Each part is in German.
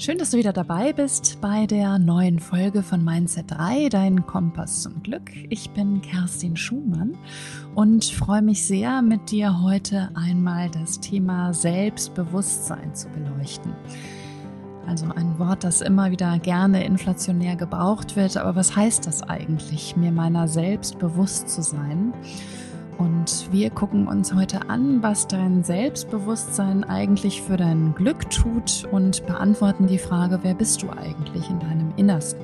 Schön, dass du wieder dabei bist bei der neuen Folge von Mindset 3, dein Kompass zum Glück. Ich bin Kerstin Schumann und freue mich sehr, mit dir heute einmal das Thema Selbstbewusstsein zu beleuchten. Also ein Wort, das immer wieder gerne inflationär gebraucht wird. Aber was heißt das eigentlich, mir meiner selbst bewusst zu sein? Und wir gucken uns heute an, was dein Selbstbewusstsein eigentlich für dein Glück tut und beantworten die Frage, wer bist du eigentlich in deinem Innersten?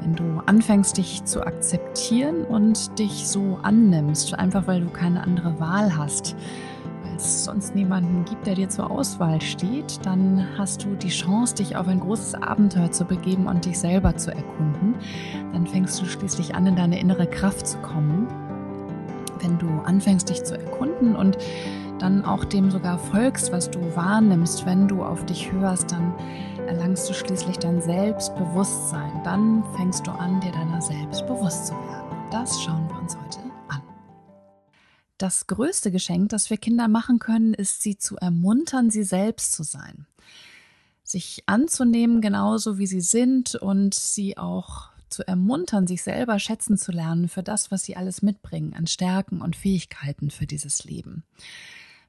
Wenn du anfängst, dich zu akzeptieren und dich so annimmst, einfach weil du keine andere Wahl hast, weil es sonst niemanden gibt, der dir zur Auswahl steht, dann hast du die Chance, dich auf ein großes Abenteuer zu begeben und dich selber zu erkunden. Dann fängst du schließlich an, in deine innere Kraft zu kommen wenn du anfängst, dich zu erkunden und dann auch dem sogar folgst, was du wahrnimmst, wenn du auf dich hörst, dann erlangst du schließlich dein Selbstbewusstsein. Dann fängst du an, dir deiner selbst bewusst zu werden. Das schauen wir uns heute an. Das größte Geschenk, das wir Kinder machen können, ist sie zu ermuntern, sie selbst zu sein. Sich anzunehmen, genauso wie sie sind und sie auch zu ermuntern, sich selber schätzen zu lernen für das, was sie alles mitbringen an Stärken und Fähigkeiten für dieses Leben.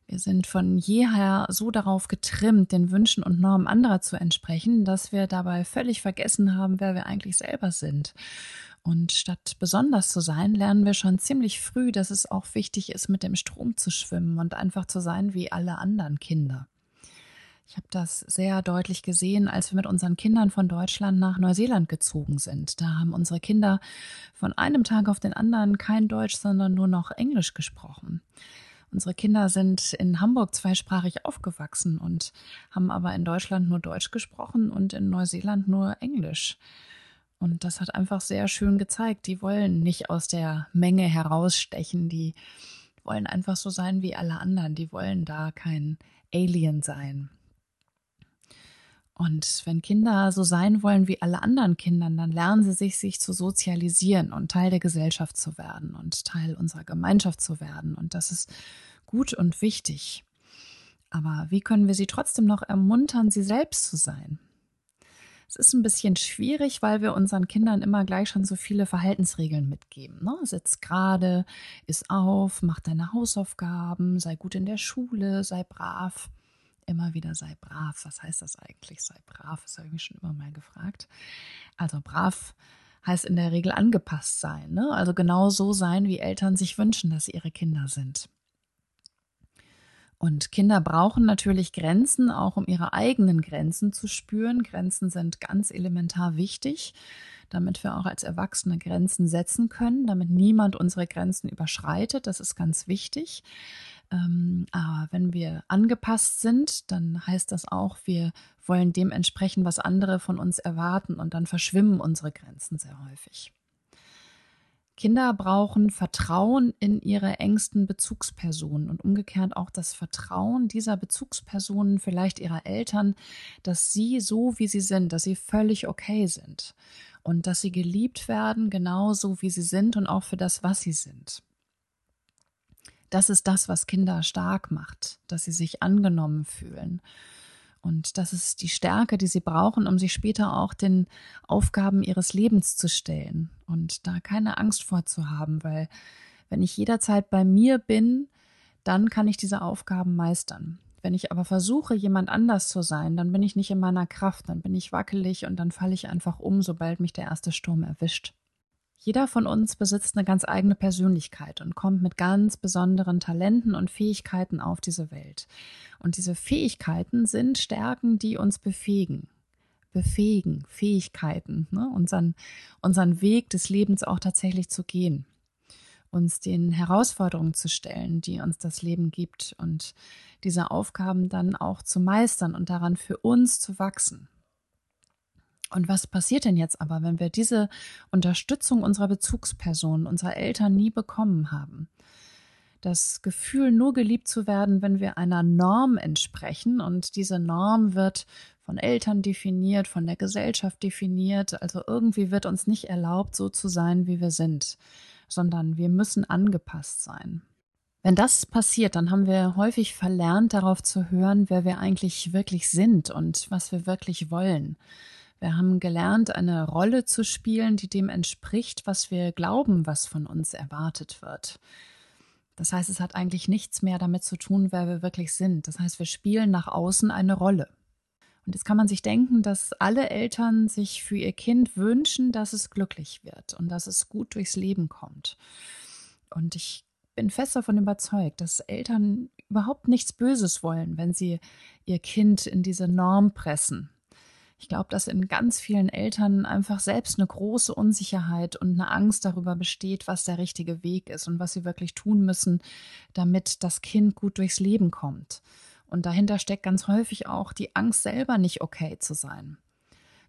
Wir sind von jeher so darauf getrimmt, den Wünschen und Normen anderer zu entsprechen, dass wir dabei völlig vergessen haben, wer wir eigentlich selber sind. Und statt besonders zu sein, lernen wir schon ziemlich früh, dass es auch wichtig ist, mit dem Strom zu schwimmen und einfach zu sein wie alle anderen Kinder. Ich habe das sehr deutlich gesehen, als wir mit unseren Kindern von Deutschland nach Neuseeland gezogen sind. Da haben unsere Kinder von einem Tag auf den anderen kein Deutsch, sondern nur noch Englisch gesprochen. Unsere Kinder sind in Hamburg zweisprachig aufgewachsen und haben aber in Deutschland nur Deutsch gesprochen und in Neuseeland nur Englisch. Und das hat einfach sehr schön gezeigt. Die wollen nicht aus der Menge herausstechen, die wollen einfach so sein wie alle anderen. Die wollen da kein Alien sein. Und wenn Kinder so sein wollen wie alle anderen Kinder, dann lernen sie sich, sich zu sozialisieren und Teil der Gesellschaft zu werden und Teil unserer Gemeinschaft zu werden. Und das ist gut und wichtig. Aber wie können wir sie trotzdem noch ermuntern, sie selbst zu sein? Es ist ein bisschen schwierig, weil wir unseren Kindern immer gleich schon so viele Verhaltensregeln mitgeben. Ne? Sitz gerade, iss auf, mach deine Hausaufgaben, sei gut in der Schule, sei brav immer wieder sei brav. Was heißt das eigentlich, sei brav? Das habe ich mich schon immer mal gefragt. Also brav heißt in der Regel angepasst sein. Ne? Also genau so sein, wie Eltern sich wünschen, dass sie ihre Kinder sind. Und Kinder brauchen natürlich Grenzen, auch um ihre eigenen Grenzen zu spüren. Grenzen sind ganz elementar wichtig, damit wir auch als Erwachsene Grenzen setzen können, damit niemand unsere Grenzen überschreitet. Das ist ganz wichtig. Ähm, aber wenn wir angepasst sind, dann heißt das auch, wir wollen dem entsprechen, was andere von uns erwarten und dann verschwimmen unsere Grenzen sehr häufig. Kinder brauchen Vertrauen in ihre engsten Bezugspersonen und umgekehrt auch das Vertrauen dieser Bezugspersonen, vielleicht ihrer Eltern, dass sie so wie sie sind, dass sie völlig okay sind und dass sie geliebt werden, genauso wie sie sind und auch für das, was sie sind. Das ist das, was Kinder stark macht, dass sie sich angenommen fühlen. Und das ist die Stärke, die sie brauchen, um sich später auch den Aufgaben ihres Lebens zu stellen und da keine Angst vorzuhaben, weil wenn ich jederzeit bei mir bin, dann kann ich diese Aufgaben meistern. Wenn ich aber versuche, jemand anders zu sein, dann bin ich nicht in meiner Kraft, dann bin ich wackelig und dann falle ich einfach um, sobald mich der erste Sturm erwischt. Jeder von uns besitzt eine ganz eigene Persönlichkeit und kommt mit ganz besonderen Talenten und Fähigkeiten auf diese Welt. Und diese Fähigkeiten sind Stärken, die uns befähigen. Befähigen, Fähigkeiten, ne? unseren, unseren Weg des Lebens auch tatsächlich zu gehen. Uns den Herausforderungen zu stellen, die uns das Leben gibt und diese Aufgaben dann auch zu meistern und daran für uns zu wachsen. Und was passiert denn jetzt aber, wenn wir diese Unterstützung unserer Bezugspersonen, unserer Eltern nie bekommen haben? Das Gefühl, nur geliebt zu werden, wenn wir einer Norm entsprechen und diese Norm wird von Eltern definiert, von der Gesellschaft definiert, also irgendwie wird uns nicht erlaubt, so zu sein, wie wir sind, sondern wir müssen angepasst sein. Wenn das passiert, dann haben wir häufig verlernt, darauf zu hören, wer wir eigentlich wirklich sind und was wir wirklich wollen. Wir haben gelernt, eine Rolle zu spielen, die dem entspricht, was wir glauben, was von uns erwartet wird. Das heißt, es hat eigentlich nichts mehr damit zu tun, wer wir wirklich sind. Das heißt, wir spielen nach außen eine Rolle. Und jetzt kann man sich denken, dass alle Eltern sich für ihr Kind wünschen, dass es glücklich wird und dass es gut durchs Leben kommt. Und ich bin fest davon überzeugt, dass Eltern überhaupt nichts Böses wollen, wenn sie ihr Kind in diese Norm pressen. Ich glaube, dass in ganz vielen Eltern einfach selbst eine große Unsicherheit und eine Angst darüber besteht, was der richtige Weg ist und was sie wirklich tun müssen, damit das Kind gut durchs Leben kommt. Und dahinter steckt ganz häufig auch die Angst, selber nicht okay zu sein.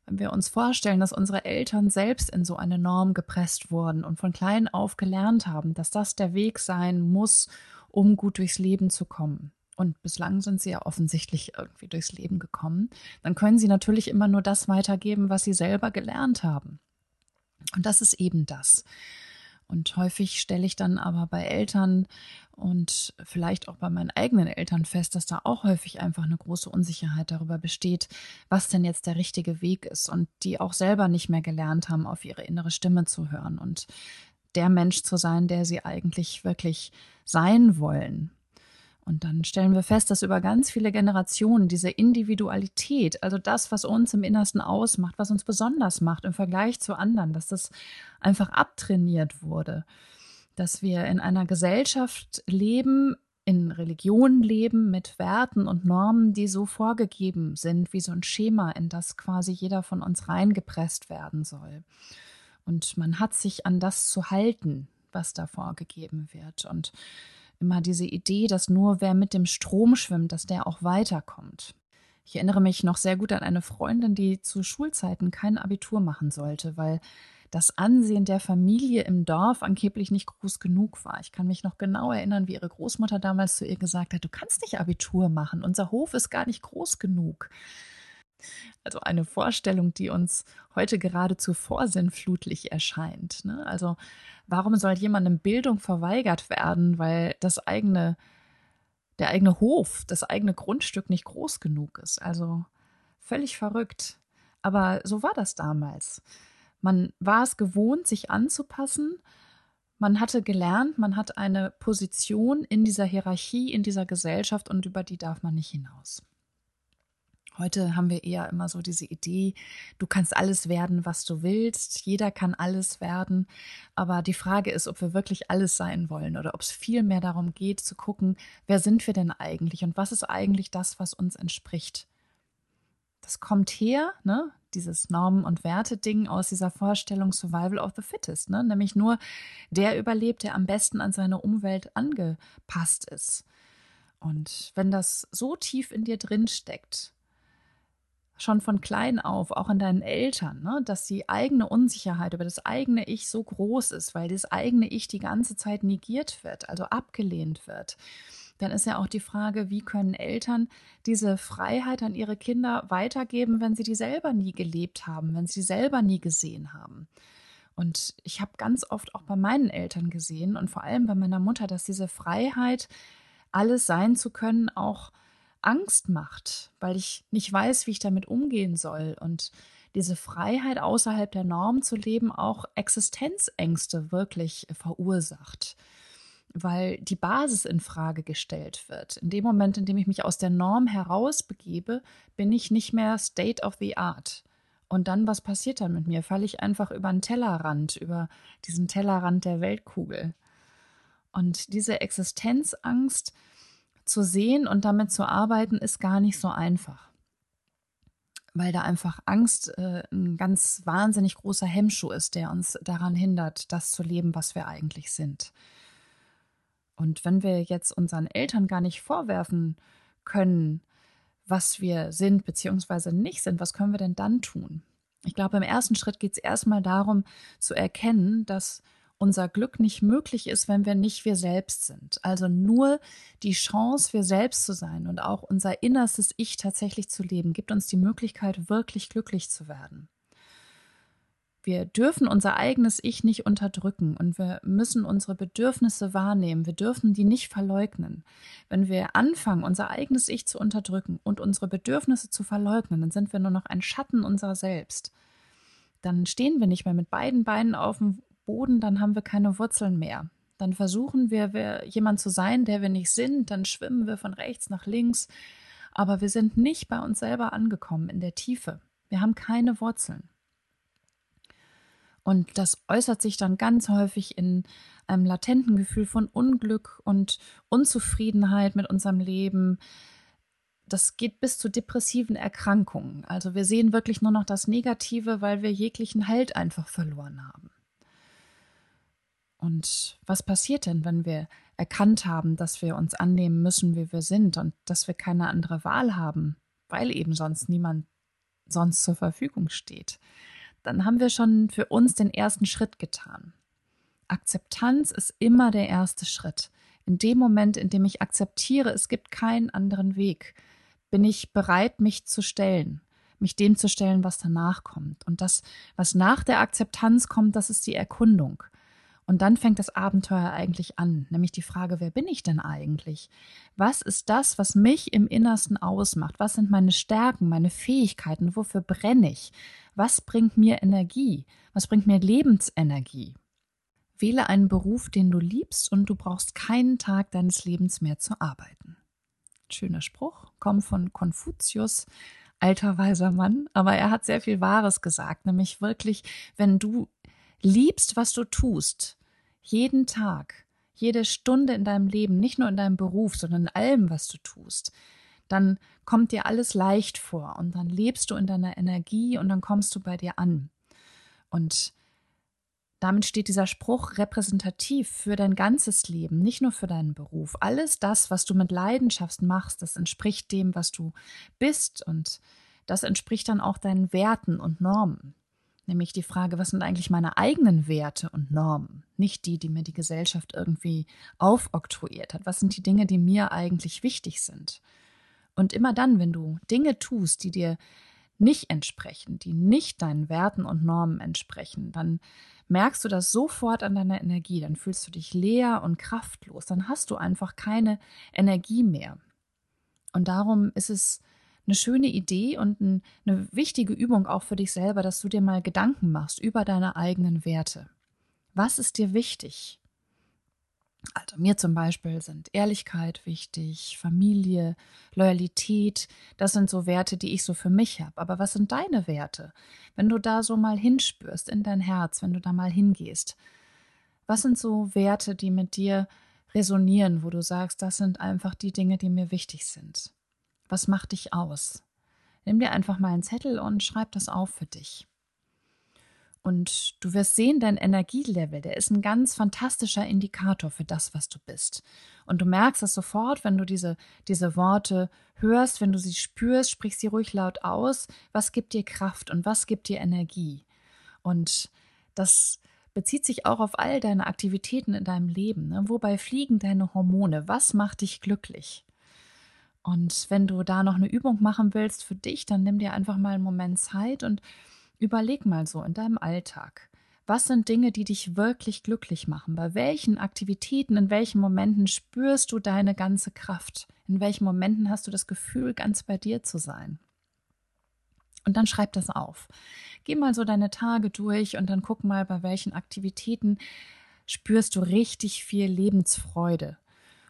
Wenn wir uns vorstellen, dass unsere Eltern selbst in so eine Norm gepresst wurden und von klein auf gelernt haben, dass das der Weg sein muss, um gut durchs Leben zu kommen. Und bislang sind sie ja offensichtlich irgendwie durchs Leben gekommen. Dann können sie natürlich immer nur das weitergeben, was sie selber gelernt haben. Und das ist eben das. Und häufig stelle ich dann aber bei Eltern und vielleicht auch bei meinen eigenen Eltern fest, dass da auch häufig einfach eine große Unsicherheit darüber besteht, was denn jetzt der richtige Weg ist und die auch selber nicht mehr gelernt haben, auf ihre innere Stimme zu hören und der Mensch zu sein, der sie eigentlich wirklich sein wollen. Und dann stellen wir fest, dass über ganz viele Generationen diese Individualität, also das, was uns im Innersten ausmacht, was uns besonders macht im Vergleich zu anderen, dass das einfach abtrainiert wurde. Dass wir in einer Gesellschaft leben, in Religionen leben mit Werten und Normen, die so vorgegeben sind, wie so ein Schema, in das quasi jeder von uns reingepresst werden soll. Und man hat sich an das zu halten, was da vorgegeben wird. Und immer diese Idee, dass nur wer mit dem Strom schwimmt, dass der auch weiterkommt. Ich erinnere mich noch sehr gut an eine Freundin, die zu Schulzeiten kein Abitur machen sollte, weil das Ansehen der Familie im Dorf angeblich nicht groß genug war. Ich kann mich noch genau erinnern, wie ihre Großmutter damals zu ihr gesagt hat, du kannst nicht Abitur machen, unser Hof ist gar nicht groß genug. Also eine Vorstellung, die uns heute geradezu vorsinnflutlich erscheint. Ne? Also warum soll jemandem Bildung verweigert werden, weil das eigene, der eigene Hof, das eigene Grundstück nicht groß genug ist? Also völlig verrückt. Aber so war das damals. Man war es gewohnt, sich anzupassen. Man hatte gelernt, man hat eine Position in dieser Hierarchie, in dieser Gesellschaft und über die darf man nicht hinaus. Heute haben wir eher immer so diese Idee, du kannst alles werden, was du willst, jeder kann alles werden, aber die Frage ist, ob wir wirklich alles sein wollen oder ob es viel mehr darum geht zu gucken, wer sind wir denn eigentlich und was ist eigentlich das, was uns entspricht. Das kommt her, ne, dieses Normen- und Werte-Ding aus dieser Vorstellung Survival of the Fittest, ne, nämlich nur der überlebt, der am besten an seine Umwelt angepasst ist. Und wenn das so tief in dir drin steckt, schon von klein auf, auch in deinen Eltern, ne, dass die eigene Unsicherheit über das eigene Ich so groß ist, weil das eigene Ich die ganze Zeit negiert wird, also abgelehnt wird. Dann ist ja auch die Frage, wie können Eltern diese Freiheit an ihre Kinder weitergeben, wenn sie die selber nie gelebt haben, wenn sie selber nie gesehen haben. Und ich habe ganz oft auch bei meinen Eltern gesehen und vor allem bei meiner Mutter, dass diese Freiheit, alles sein zu können, auch Angst macht, weil ich nicht weiß, wie ich damit umgehen soll und diese Freiheit außerhalb der Norm zu leben auch Existenzängste wirklich verursacht, weil die Basis in Frage gestellt wird. In dem Moment, in dem ich mich aus der Norm herausbegebe, bin ich nicht mehr State of the Art. Und dann, was passiert dann mit mir? Falle ich einfach über einen Tellerrand, über diesen Tellerrand der Weltkugel. Und diese Existenzangst, zu sehen und damit zu arbeiten, ist gar nicht so einfach. Weil da einfach Angst äh, ein ganz wahnsinnig großer Hemmschuh ist, der uns daran hindert, das zu leben, was wir eigentlich sind. Und wenn wir jetzt unseren Eltern gar nicht vorwerfen können, was wir sind bzw. nicht sind, was können wir denn dann tun? Ich glaube, im ersten Schritt geht es erstmal darum zu erkennen, dass unser Glück nicht möglich ist, wenn wir nicht wir selbst sind. Also nur die Chance, wir selbst zu sein und auch unser innerstes Ich tatsächlich zu leben, gibt uns die Möglichkeit, wirklich glücklich zu werden. wir dürfen unser eigenes Ich nicht unterdrücken und wir müssen unsere Bedürfnisse wahrnehmen. Wir dürfen die nicht verleugnen. Wenn wir anfangen, unser eigenes Ich zu unterdrücken und unsere Bedürfnisse zu verleugnen, dann sind wir nur noch ein Schatten unserer selbst. Dann stehen wir nicht mehr mit beiden Beinen auf dem Boden, dann haben wir keine Wurzeln mehr. Dann versuchen wir, wir jemand zu sein, der wir nicht sind, dann schwimmen wir von rechts nach links, aber wir sind nicht bei uns selber angekommen in der Tiefe. Wir haben keine Wurzeln. Und das äußert sich dann ganz häufig in einem latenten Gefühl von Unglück und Unzufriedenheit mit unserem Leben. Das geht bis zu depressiven Erkrankungen. Also wir sehen wirklich nur noch das Negative, weil wir jeglichen Halt einfach verloren haben. Und was passiert denn, wenn wir erkannt haben, dass wir uns annehmen müssen, wie wir sind und dass wir keine andere Wahl haben, weil eben sonst niemand sonst zur Verfügung steht? dann haben wir schon für uns den ersten Schritt getan. Akzeptanz ist immer der erste Schritt. In dem Moment, in dem ich akzeptiere, es gibt keinen anderen Weg, bin ich bereit, mich zu stellen, mich dem zu stellen, was danach kommt. Und das, was nach der Akzeptanz kommt, das ist die Erkundung. Und dann fängt das Abenteuer eigentlich an, nämlich die Frage, wer bin ich denn eigentlich? Was ist das, was mich im Innersten ausmacht? Was sind meine Stärken, meine Fähigkeiten? Wofür brenne ich? Was bringt mir Energie? Was bringt mir Lebensenergie? Wähle einen Beruf, den du liebst und du brauchst keinen Tag deines Lebens mehr zu arbeiten. Schöner Spruch, kommt von Konfuzius, alter weiser Mann, aber er hat sehr viel Wahres gesagt, nämlich wirklich, wenn du liebst, was du tust, jeden Tag, jede Stunde in deinem Leben, nicht nur in deinem Beruf, sondern in allem, was du tust, dann kommt dir alles leicht vor und dann lebst du in deiner Energie und dann kommst du bei dir an. Und damit steht dieser Spruch repräsentativ für dein ganzes Leben, nicht nur für deinen Beruf. Alles das, was du mit Leidenschaft machst, das entspricht dem, was du bist und das entspricht dann auch deinen Werten und Normen nämlich die Frage, was sind eigentlich meine eigenen Werte und Normen, nicht die, die mir die Gesellschaft irgendwie aufoktroyiert hat. Was sind die Dinge, die mir eigentlich wichtig sind? Und immer dann, wenn du Dinge tust, die dir nicht entsprechen, die nicht deinen Werten und Normen entsprechen, dann merkst du das sofort an deiner Energie, dann fühlst du dich leer und kraftlos, dann hast du einfach keine Energie mehr. Und darum ist es eine schöne Idee und ein, eine wichtige Übung auch für dich selber, dass du dir mal Gedanken machst über deine eigenen Werte. Was ist dir wichtig? Also mir zum Beispiel sind Ehrlichkeit wichtig, Familie, Loyalität, das sind so Werte, die ich so für mich habe. Aber was sind deine Werte? Wenn du da so mal hinspürst in dein Herz, wenn du da mal hingehst, was sind so Werte, die mit dir resonieren, wo du sagst, das sind einfach die Dinge, die mir wichtig sind? Was macht dich aus? Nimm dir einfach mal einen Zettel und schreib das auf für dich. Und du wirst sehen, dein Energielevel, der ist ein ganz fantastischer Indikator für das, was du bist. Und du merkst das sofort, wenn du diese, diese Worte hörst, wenn du sie spürst, sprich sie ruhig laut aus. Was gibt dir Kraft und was gibt dir Energie? Und das bezieht sich auch auf all deine Aktivitäten in deinem Leben. Ne? Wobei fliegen deine Hormone? Was macht dich glücklich? Und wenn du da noch eine Übung machen willst für dich, dann nimm dir einfach mal einen Moment Zeit und überleg mal so in deinem Alltag. Was sind Dinge, die dich wirklich glücklich machen? Bei welchen Aktivitäten, in welchen Momenten spürst du deine ganze Kraft? In welchen Momenten hast du das Gefühl, ganz bei dir zu sein? Und dann schreib das auf. Geh mal so deine Tage durch und dann guck mal, bei welchen Aktivitäten spürst du richtig viel Lebensfreude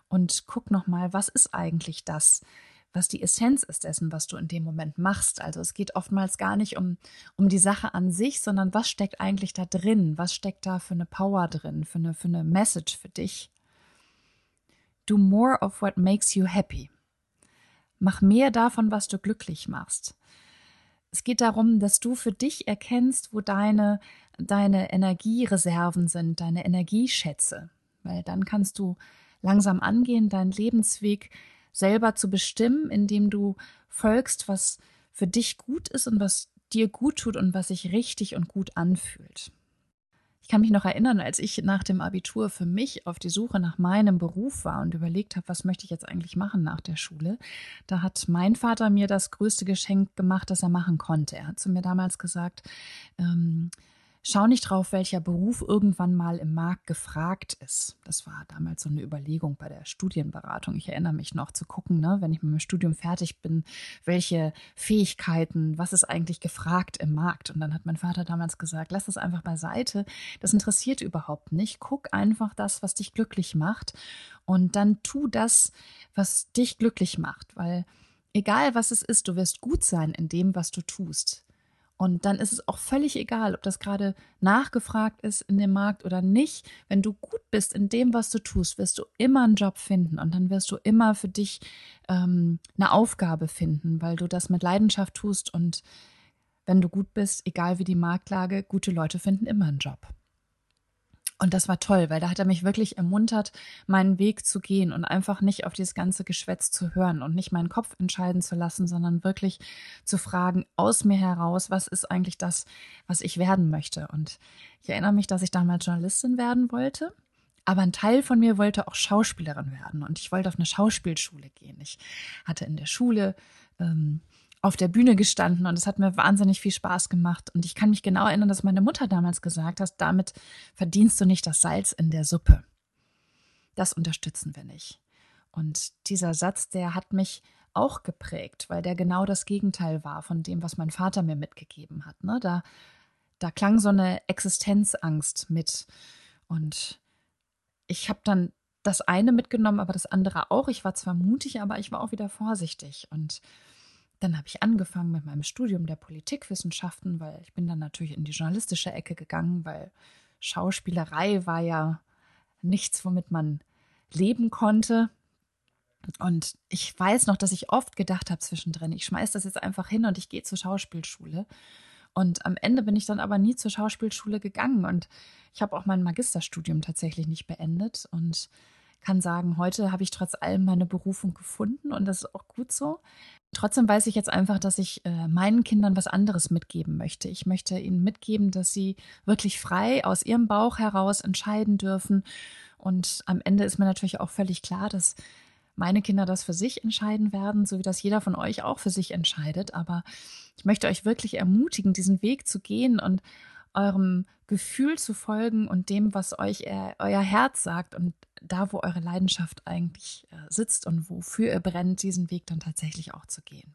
und guck nochmal, was ist eigentlich das, was die Essenz ist dessen, was du in dem Moment machst. Also es geht oftmals gar nicht um, um die Sache an sich, sondern was steckt eigentlich da drin? Was steckt da für eine Power drin, für eine, für eine Message für dich? Do more of what makes you happy. Mach mehr davon, was du glücklich machst. Es geht darum, dass du für dich erkennst, wo deine, deine Energiereserven sind, deine Energieschätze. Weil dann kannst du langsam angehen, deinen Lebensweg selber zu bestimmen, indem du folgst, was für dich gut ist und was dir gut tut und was sich richtig und gut anfühlt. Ich kann mich noch erinnern, als ich nach dem Abitur für mich auf die Suche nach meinem Beruf war und überlegt habe, was möchte ich jetzt eigentlich machen nach der Schule, da hat mein Vater mir das größte Geschenk gemacht, das er machen konnte. Er hat zu mir damals gesagt, ähm, schau nicht drauf, welcher Beruf irgendwann mal im Markt gefragt ist. Das war damals so eine Überlegung bei der Studienberatung. Ich erinnere mich noch zu gucken, ne, wenn ich mit meinem Studium fertig bin, welche Fähigkeiten, was ist eigentlich gefragt im Markt. Und dann hat mein Vater damals gesagt, lass das einfach beiseite. Das interessiert überhaupt nicht. Guck einfach das, was dich glücklich macht. Und dann tu das, was dich glücklich macht, weil egal was es ist, du wirst gut sein in dem, was du tust. Und dann ist es auch völlig egal, ob das gerade nachgefragt ist in dem Markt oder nicht. Wenn du gut bist in dem, was du tust, wirst du immer einen Job finden und dann wirst du immer für dich ähm, eine Aufgabe finden, weil du das mit Leidenschaft tust. Und wenn du gut bist, egal wie die Marktlage, gute Leute finden immer einen Job. Und das war toll, weil da hat er mich wirklich ermuntert, meinen Weg zu gehen und einfach nicht auf dieses ganze Geschwätz zu hören und nicht meinen Kopf entscheiden zu lassen, sondern wirklich zu fragen aus mir heraus, was ist eigentlich das, was ich werden möchte. Und ich erinnere mich, dass ich damals Journalistin werden wollte. Aber ein Teil von mir wollte auch Schauspielerin werden und ich wollte auf eine Schauspielschule gehen. Ich hatte in der Schule ähm, auf der Bühne gestanden und es hat mir wahnsinnig viel Spaß gemacht. Und ich kann mich genau erinnern, dass meine Mutter damals gesagt hat, damit verdienst du nicht das Salz in der Suppe. Das unterstützen wir nicht. Und dieser Satz, der hat mich auch geprägt, weil der genau das Gegenteil war von dem, was mein Vater mir mitgegeben hat. Ne? Da, da klang so eine Existenzangst mit. Und ich habe dann das eine mitgenommen, aber das andere auch. Ich war zwar mutig, aber ich war auch wieder vorsichtig. Und dann habe ich angefangen mit meinem Studium der Politikwissenschaften, weil ich bin dann natürlich in die journalistische Ecke gegangen, weil Schauspielerei war ja nichts, womit man leben konnte. Und ich weiß noch, dass ich oft gedacht habe zwischendrin, ich schmeiße das jetzt einfach hin und ich gehe zur Schauspielschule. Und am Ende bin ich dann aber nie zur Schauspielschule gegangen und ich habe auch mein Magisterstudium tatsächlich nicht beendet und kann sagen, heute habe ich trotz allem meine Berufung gefunden und das ist auch gut so. Trotzdem weiß ich jetzt einfach, dass ich äh, meinen Kindern was anderes mitgeben möchte. Ich möchte ihnen mitgeben, dass sie wirklich frei aus ihrem Bauch heraus entscheiden dürfen. Und am Ende ist mir natürlich auch völlig klar, dass meine Kinder das für sich entscheiden werden, so wie das jeder von euch auch für sich entscheidet. Aber ich möchte euch wirklich ermutigen, diesen Weg zu gehen und eurem Gefühl zu folgen und dem, was euch äh, euer Herz sagt und da, wo eure Leidenschaft eigentlich äh, sitzt und wofür ihr brennt, diesen Weg dann tatsächlich auch zu gehen.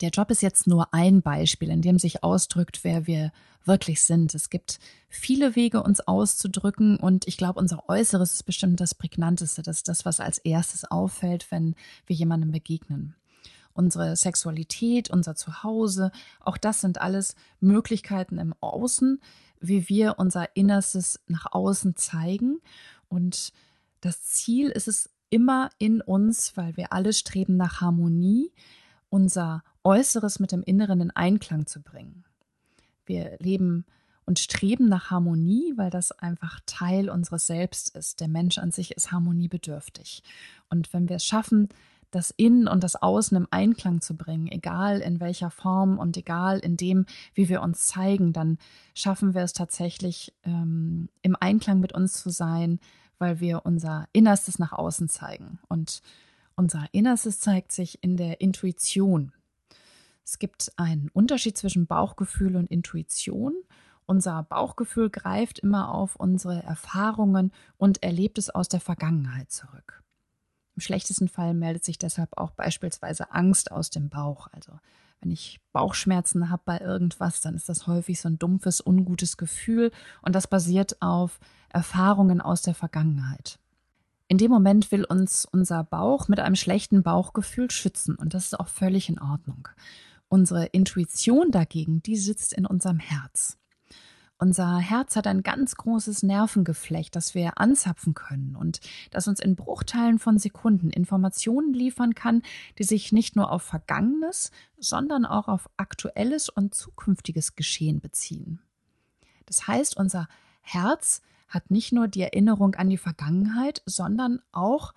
Der Job ist jetzt nur ein Beispiel, in dem sich ausdrückt, wer wir wirklich sind. Es gibt viele Wege, uns auszudrücken und ich glaube, unser Äußeres ist bestimmt das Prägnanteste. Das ist das, was als erstes auffällt, wenn wir jemandem begegnen unsere Sexualität, unser Zuhause, auch das sind alles Möglichkeiten im Außen, wie wir unser Innerstes nach außen zeigen. Und das Ziel ist es immer in uns, weil wir alle streben nach Harmonie, unser Äußeres mit dem Inneren in Einklang zu bringen. Wir leben und streben nach Harmonie, weil das einfach Teil unseres Selbst ist. Der Mensch an sich ist harmoniebedürftig. Und wenn wir es schaffen, das Innen und das Außen im Einklang zu bringen, egal in welcher Form und egal in dem, wie wir uns zeigen, dann schaffen wir es tatsächlich ähm, im Einklang mit uns zu sein, weil wir unser Innerstes nach außen zeigen. Und unser Innerstes zeigt sich in der Intuition. Es gibt einen Unterschied zwischen Bauchgefühl und Intuition. Unser Bauchgefühl greift immer auf unsere Erfahrungen und erlebt es aus der Vergangenheit zurück. Im schlechtesten Fall meldet sich deshalb auch beispielsweise Angst aus dem Bauch. Also wenn ich Bauchschmerzen habe bei irgendwas, dann ist das häufig so ein dumpfes, ungutes Gefühl und das basiert auf Erfahrungen aus der Vergangenheit. In dem Moment will uns unser Bauch mit einem schlechten Bauchgefühl schützen und das ist auch völlig in Ordnung. Unsere Intuition dagegen, die sitzt in unserem Herz. Unser Herz hat ein ganz großes Nervengeflecht, das wir anzapfen können und das uns in Bruchteilen von Sekunden Informationen liefern kann, die sich nicht nur auf Vergangenes, sondern auch auf aktuelles und zukünftiges Geschehen beziehen. Das heißt, unser Herz hat nicht nur die Erinnerung an die Vergangenheit, sondern auch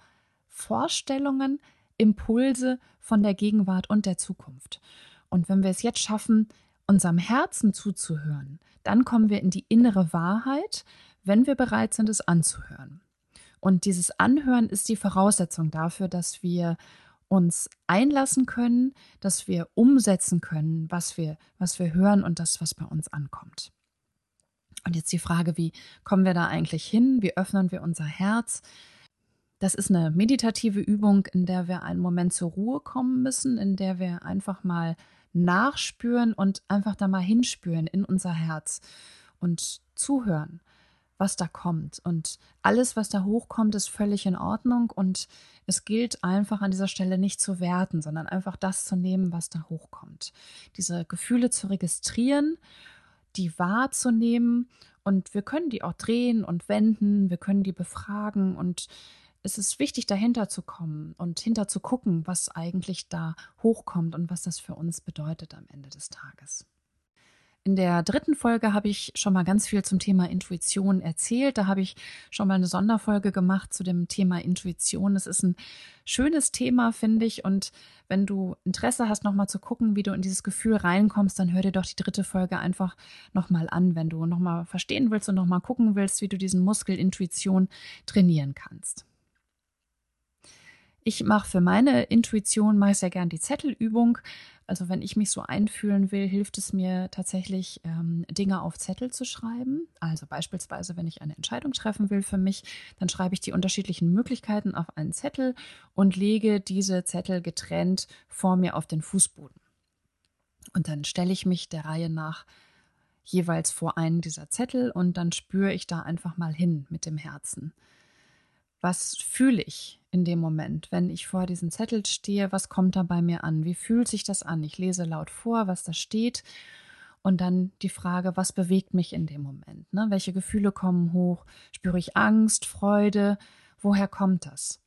Vorstellungen, Impulse von der Gegenwart und der Zukunft. Und wenn wir es jetzt schaffen, unserem Herzen zuzuhören, dann kommen wir in die innere Wahrheit, wenn wir bereit sind, es anzuhören. Und dieses Anhören ist die Voraussetzung dafür, dass wir uns einlassen können, dass wir umsetzen können, was wir, was wir hören und das, was bei uns ankommt. Und jetzt die Frage, wie kommen wir da eigentlich hin? Wie öffnen wir unser Herz? Das ist eine meditative Übung, in der wir einen Moment zur Ruhe kommen müssen, in der wir einfach mal nachspüren und einfach da mal hinspüren in unser Herz und zuhören, was da kommt. Und alles, was da hochkommt, ist völlig in Ordnung. Und es gilt einfach an dieser Stelle nicht zu werten, sondern einfach das zu nehmen, was da hochkommt. Diese Gefühle zu registrieren, die wahrzunehmen. Und wir können die auch drehen und wenden, wir können die befragen und es ist wichtig, dahinter zu kommen und hinter zu gucken, was eigentlich da hochkommt und was das für uns bedeutet am Ende des Tages. In der dritten Folge habe ich schon mal ganz viel zum Thema Intuition erzählt. Da habe ich schon mal eine Sonderfolge gemacht zu dem Thema Intuition. Es ist ein schönes Thema, finde ich. Und wenn du Interesse hast, nochmal zu gucken, wie du in dieses Gefühl reinkommst, dann hör dir doch die dritte Folge einfach nochmal an, wenn du nochmal verstehen willst und nochmal gucken willst, wie du diesen Muskel Intuition trainieren kannst. Ich mache für meine Intuition mache sehr gern die Zettelübung. Also wenn ich mich so einfühlen will, hilft es mir tatsächlich, ähm, Dinge auf Zettel zu schreiben. Also beispielsweise, wenn ich eine Entscheidung treffen will für mich, dann schreibe ich die unterschiedlichen Möglichkeiten auf einen Zettel und lege diese Zettel getrennt vor mir auf den Fußboden. Und dann stelle ich mich der Reihe nach jeweils vor einen dieser Zettel und dann spüre ich da einfach mal hin mit dem Herzen was fühle ich in dem Moment, wenn ich vor diesem Zettel stehe, was kommt da bei mir an, wie fühlt sich das an? Ich lese laut vor, was da steht und dann die Frage, was bewegt mich in dem Moment? Ne? Welche Gefühle kommen hoch? Spüre ich Angst, Freude? Woher kommt das?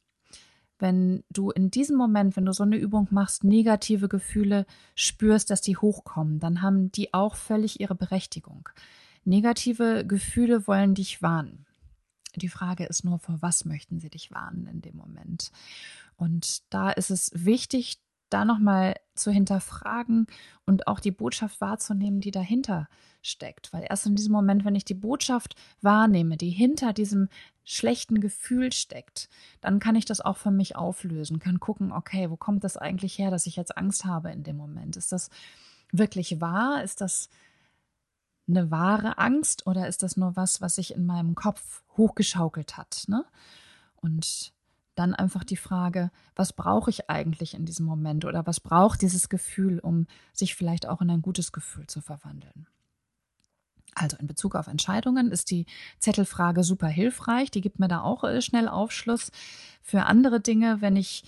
Wenn du in diesem Moment, wenn du so eine Übung machst, negative Gefühle spürst, dass die hochkommen, dann haben die auch völlig ihre Berechtigung. Negative Gefühle wollen dich warnen. Die Frage ist nur, vor was möchten sie dich warnen in dem Moment? Und da ist es wichtig, da nochmal zu hinterfragen und auch die Botschaft wahrzunehmen, die dahinter steckt. Weil erst in diesem Moment, wenn ich die Botschaft wahrnehme, die hinter diesem schlechten Gefühl steckt, dann kann ich das auch für mich auflösen, kann gucken, okay, wo kommt das eigentlich her, dass ich jetzt Angst habe in dem Moment? Ist das wirklich wahr? Ist das eine wahre Angst oder ist das nur was, was sich in meinem Kopf hochgeschaukelt hat? Ne? Und dann einfach die Frage, was brauche ich eigentlich in diesem Moment oder was braucht dieses Gefühl, um sich vielleicht auch in ein gutes Gefühl zu verwandeln? Also in Bezug auf Entscheidungen ist die Zettelfrage super hilfreich. Die gibt mir da auch äh, schnell Aufschluss. Für andere Dinge, wenn ich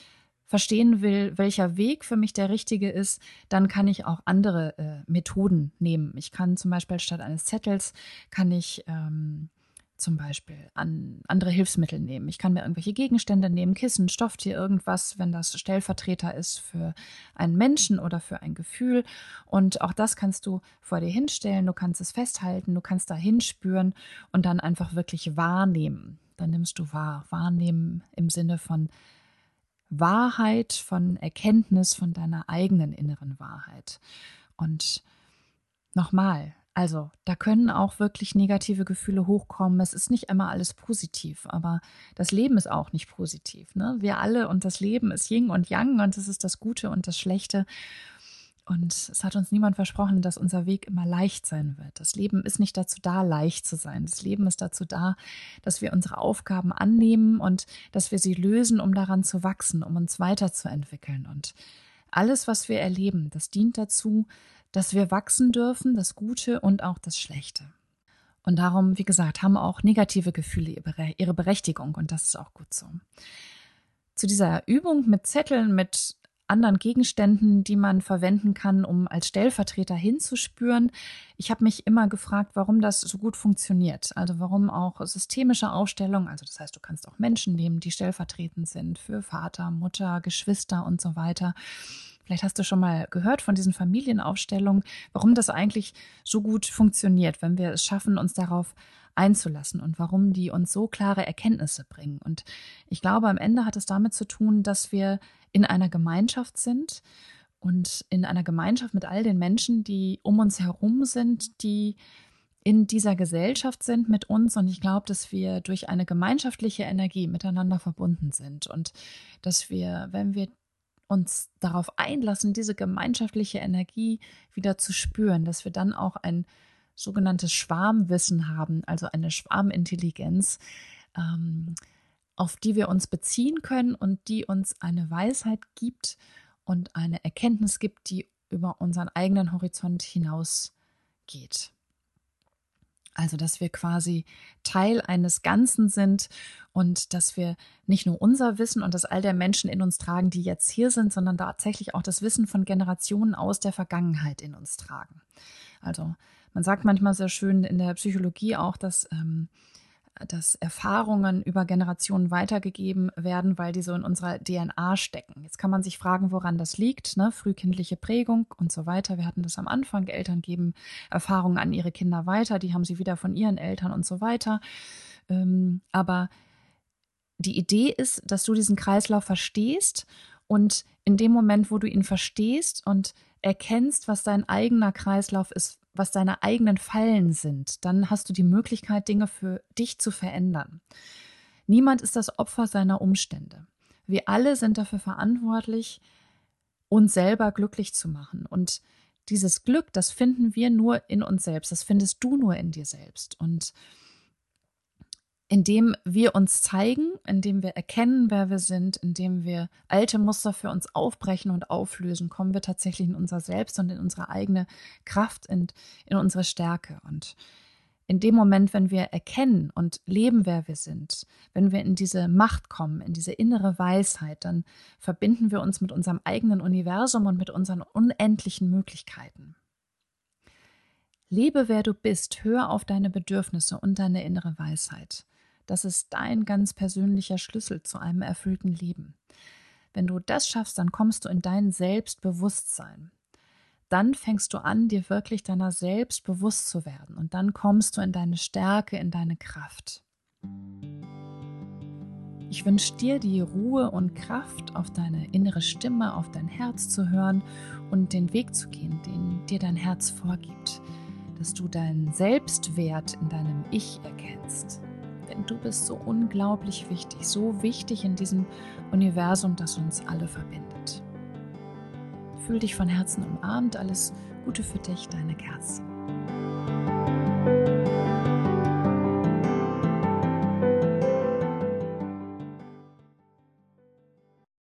verstehen will, welcher Weg für mich der richtige ist, dann kann ich auch andere äh, Methoden nehmen. Ich kann zum Beispiel statt eines Zettels, kann ich ähm, zum Beispiel an andere Hilfsmittel nehmen. Ich kann mir irgendwelche Gegenstände nehmen, Kissen, Stofftier, irgendwas, wenn das Stellvertreter ist für einen Menschen oder für ein Gefühl. Und auch das kannst du vor dir hinstellen, du kannst es festhalten, du kannst da hinspüren und dann einfach wirklich wahrnehmen. Dann nimmst du wahr. Wahrnehmen im Sinne von Wahrheit, von Erkenntnis von deiner eigenen inneren Wahrheit. Und nochmal, also da können auch wirklich negative Gefühle hochkommen. Es ist nicht immer alles positiv, aber das Leben ist auch nicht positiv. Ne? Wir alle und das Leben ist Yin und Yang und es ist das Gute und das Schlechte. Und es hat uns niemand versprochen, dass unser Weg immer leicht sein wird. Das Leben ist nicht dazu da, leicht zu sein. Das Leben ist dazu da, dass wir unsere Aufgaben annehmen und dass wir sie lösen, um daran zu wachsen, um uns weiterzuentwickeln. Und alles, was wir erleben, das dient dazu, dass wir wachsen dürfen, das Gute und auch das Schlechte. Und darum, wie gesagt, haben auch negative Gefühle ihre Berechtigung und das ist auch gut so. Zu dieser Übung mit Zetteln, mit anderen Gegenständen, die man verwenden kann, um als Stellvertreter hinzuspüren. Ich habe mich immer gefragt, warum das so gut funktioniert. Also warum auch systemische Aufstellung, also das heißt, du kannst auch Menschen nehmen, die stellvertretend sind für Vater, Mutter, Geschwister und so weiter. Vielleicht hast du schon mal gehört von diesen Familienaufstellungen, warum das eigentlich so gut funktioniert, wenn wir es schaffen, uns darauf einzulassen und warum die uns so klare Erkenntnisse bringen. Und ich glaube, am Ende hat es damit zu tun, dass wir in einer Gemeinschaft sind und in einer Gemeinschaft mit all den Menschen, die um uns herum sind, die in dieser Gesellschaft sind mit uns. Und ich glaube, dass wir durch eine gemeinschaftliche Energie miteinander verbunden sind und dass wir, wenn wir uns darauf einlassen, diese gemeinschaftliche Energie wieder zu spüren, dass wir dann auch ein sogenanntes Schwarmwissen haben, also eine Schwarmintelligenz, ähm, auf die wir uns beziehen können und die uns eine Weisheit gibt und eine Erkenntnis gibt, die über unseren eigenen Horizont hinausgeht. Also, dass wir quasi Teil eines Ganzen sind und dass wir nicht nur unser Wissen und das all der Menschen in uns tragen, die jetzt hier sind, sondern tatsächlich auch das Wissen von Generationen aus der Vergangenheit in uns tragen. Also, man sagt manchmal sehr schön in der Psychologie auch, dass ähm, dass Erfahrungen über Generationen weitergegeben werden, weil die so in unserer DNA stecken. Jetzt kann man sich fragen, woran das liegt, ne? frühkindliche Prägung und so weiter. Wir hatten das am Anfang. Eltern geben Erfahrungen an ihre Kinder weiter, die haben sie wieder von ihren Eltern und so weiter. Ähm, aber die Idee ist, dass du diesen Kreislauf verstehst und in dem Moment, wo du ihn verstehst und erkennst, was dein eigener Kreislauf ist, was deine eigenen Fallen sind, dann hast du die Möglichkeit, Dinge für dich zu verändern. Niemand ist das Opfer seiner Umstände. Wir alle sind dafür verantwortlich, uns selber glücklich zu machen. Und dieses Glück, das finden wir nur in uns selbst. Das findest du nur in dir selbst. Und indem wir uns zeigen, indem wir erkennen, wer wir sind, indem wir alte Muster für uns aufbrechen und auflösen, kommen wir tatsächlich in unser Selbst und in unsere eigene Kraft und in unsere Stärke. Und in dem Moment, wenn wir erkennen und leben, wer wir sind, wenn wir in diese Macht kommen, in diese innere Weisheit, dann verbinden wir uns mit unserem eigenen Universum und mit unseren unendlichen Möglichkeiten. Lebe, wer du bist, hör auf deine Bedürfnisse und deine innere Weisheit. Das ist dein ganz persönlicher Schlüssel zu einem erfüllten Leben. Wenn du das schaffst, dann kommst du in dein Selbstbewusstsein. Dann fängst du an, dir wirklich deiner selbst bewusst zu werden. Und dann kommst du in deine Stärke, in deine Kraft. Ich wünsche dir die Ruhe und Kraft, auf deine innere Stimme, auf dein Herz zu hören und den Weg zu gehen, den dir dein Herz vorgibt, dass du deinen Selbstwert in deinem Ich erkennst denn du bist so unglaublich wichtig, so wichtig in diesem Universum, das uns alle verbindet. Fühl dich von Herzen umarmt, alles Gute für dich, deine Kerstin.